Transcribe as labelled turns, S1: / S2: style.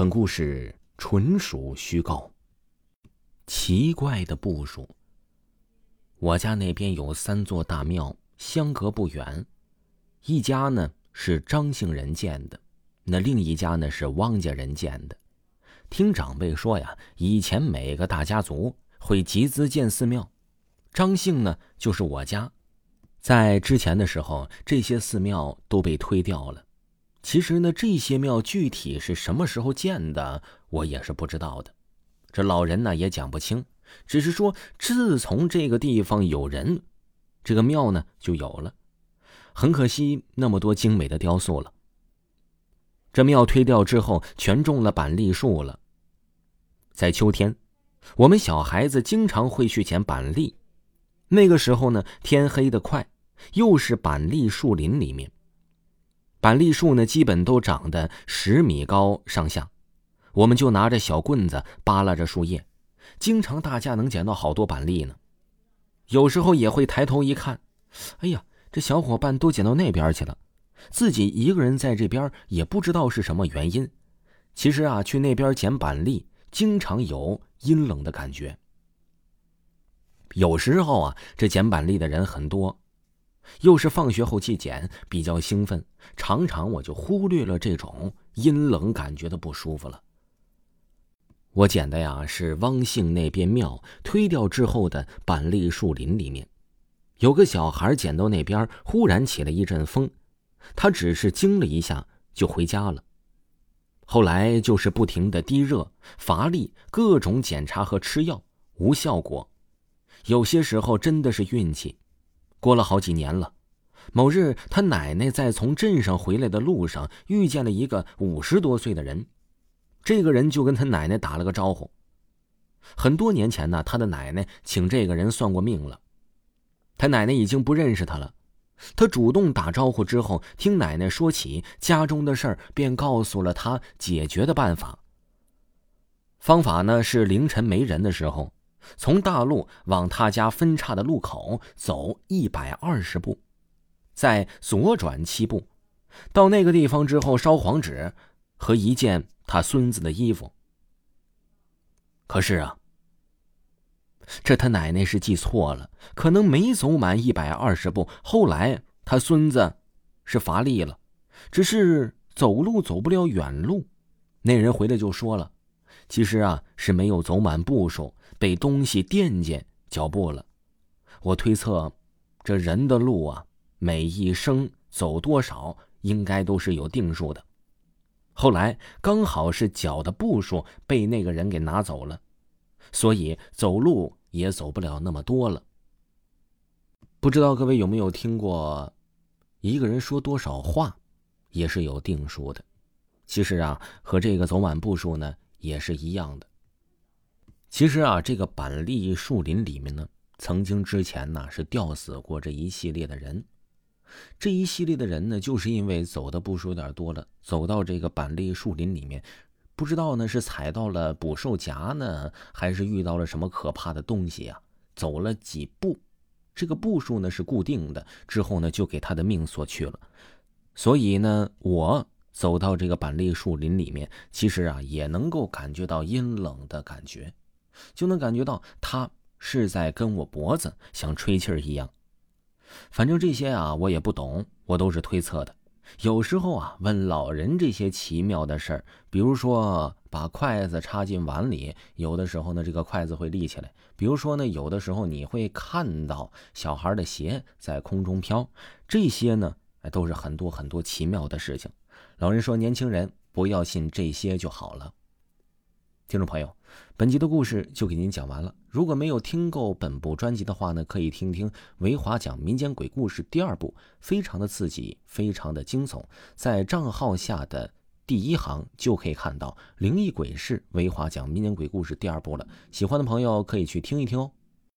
S1: 本故事纯属虚构。奇怪的部署。我家那边有三座大庙，相隔不远。一家呢是张姓人建的，那另一家呢是汪家人建的。听长辈说呀，以前每个大家族会集资建寺庙，张姓呢就是我家。在之前的时候，这些寺庙都被推掉了。其实呢，这些庙具体是什么时候建的，我也是不知道的。这老人呢也讲不清，只是说自从这个地方有人，这个庙呢就有了。很可惜，那么多精美的雕塑了。这庙推掉之后，全种了板栗树了。在秋天，我们小孩子经常会去捡板栗。那个时候呢，天黑的快，又是板栗树林里面。板栗树呢，基本都长得十米高上下，我们就拿着小棍子扒拉着树叶，经常大家能捡到好多板栗呢。有时候也会抬头一看，哎呀，这小伙伴都捡到那边去了，自己一个人在这边也不知道是什么原因。其实啊，去那边捡板栗，经常有阴冷的感觉。有时候啊，这捡板栗的人很多。又是放学后去捡，比较兴奋，常常我就忽略了这种阴冷感觉的不舒服了。我捡的呀是汪姓那边庙推掉之后的板栗树林里面，有个小孩捡到那边，忽然起了一阵风，他只是惊了一下就回家了。后来就是不停的低热、乏力，各种检查和吃药无效果，有些时候真的是运气。过了好几年了，某日他奶奶在从镇上回来的路上遇见了一个五十多岁的人，这个人就跟他奶奶打了个招呼。很多年前呢，他的奶奶请这个人算过命了，他奶奶已经不认识他了。他主动打招呼之后，听奶奶说起家中的事儿，便告诉了他解决的办法。方法呢是凌晨没人的时候。从大路往他家分岔的路口走一百二十步，再左转七步，到那个地方之后烧黄纸和一件他孙子的衣服。可是啊，这他奶奶是记错了，可能没走满一百二十步。后来他孙子是乏力了，只是走路走不了远路。那人回来就说了。其实啊，是没有走满步数，被东西垫见脚步了。我推测，这人的路啊，每一生走多少，应该都是有定数的。后来刚好是脚的步数被那个人给拿走了，所以走路也走不了那么多了。不知道各位有没有听过，一个人说多少话，也是有定数的。其实啊，和这个走满步数呢。也是一样的。其实啊，这个板栗树林里面呢，曾经之前呢是吊死过这一系列的人。这一系列的人呢，就是因为走的步数有点多了，走到这个板栗树林里面，不知道呢是踩到了捕兽夹呢，还是遇到了什么可怕的东西啊？走了几步，这个步数呢是固定的，之后呢就给他的命所去了。所以呢，我。走到这个板栗树林里面，其实啊也能够感觉到阴冷的感觉，就能感觉到他是在跟我脖子像吹气儿一样。反正这些啊我也不懂，我都是推测的。有时候啊问老人这些奇妙的事儿，比如说把筷子插进碗里，有的时候呢这个筷子会立起来；比如说呢有的时候你会看到小孩的鞋在空中飘，这些呢都是很多很多奇妙的事情。老人说：“年轻人不要信这些就好了。”听众朋友，本集的故事就给您讲完了。如果没有听够本部专辑的话呢，可以听听维华讲民间鬼故事第二部，非常的刺激，非常的惊悚。在账号下的第一行就可以看到灵异鬼事维华讲民间鬼故事第二部了。喜欢的朋友可以去听一听哦。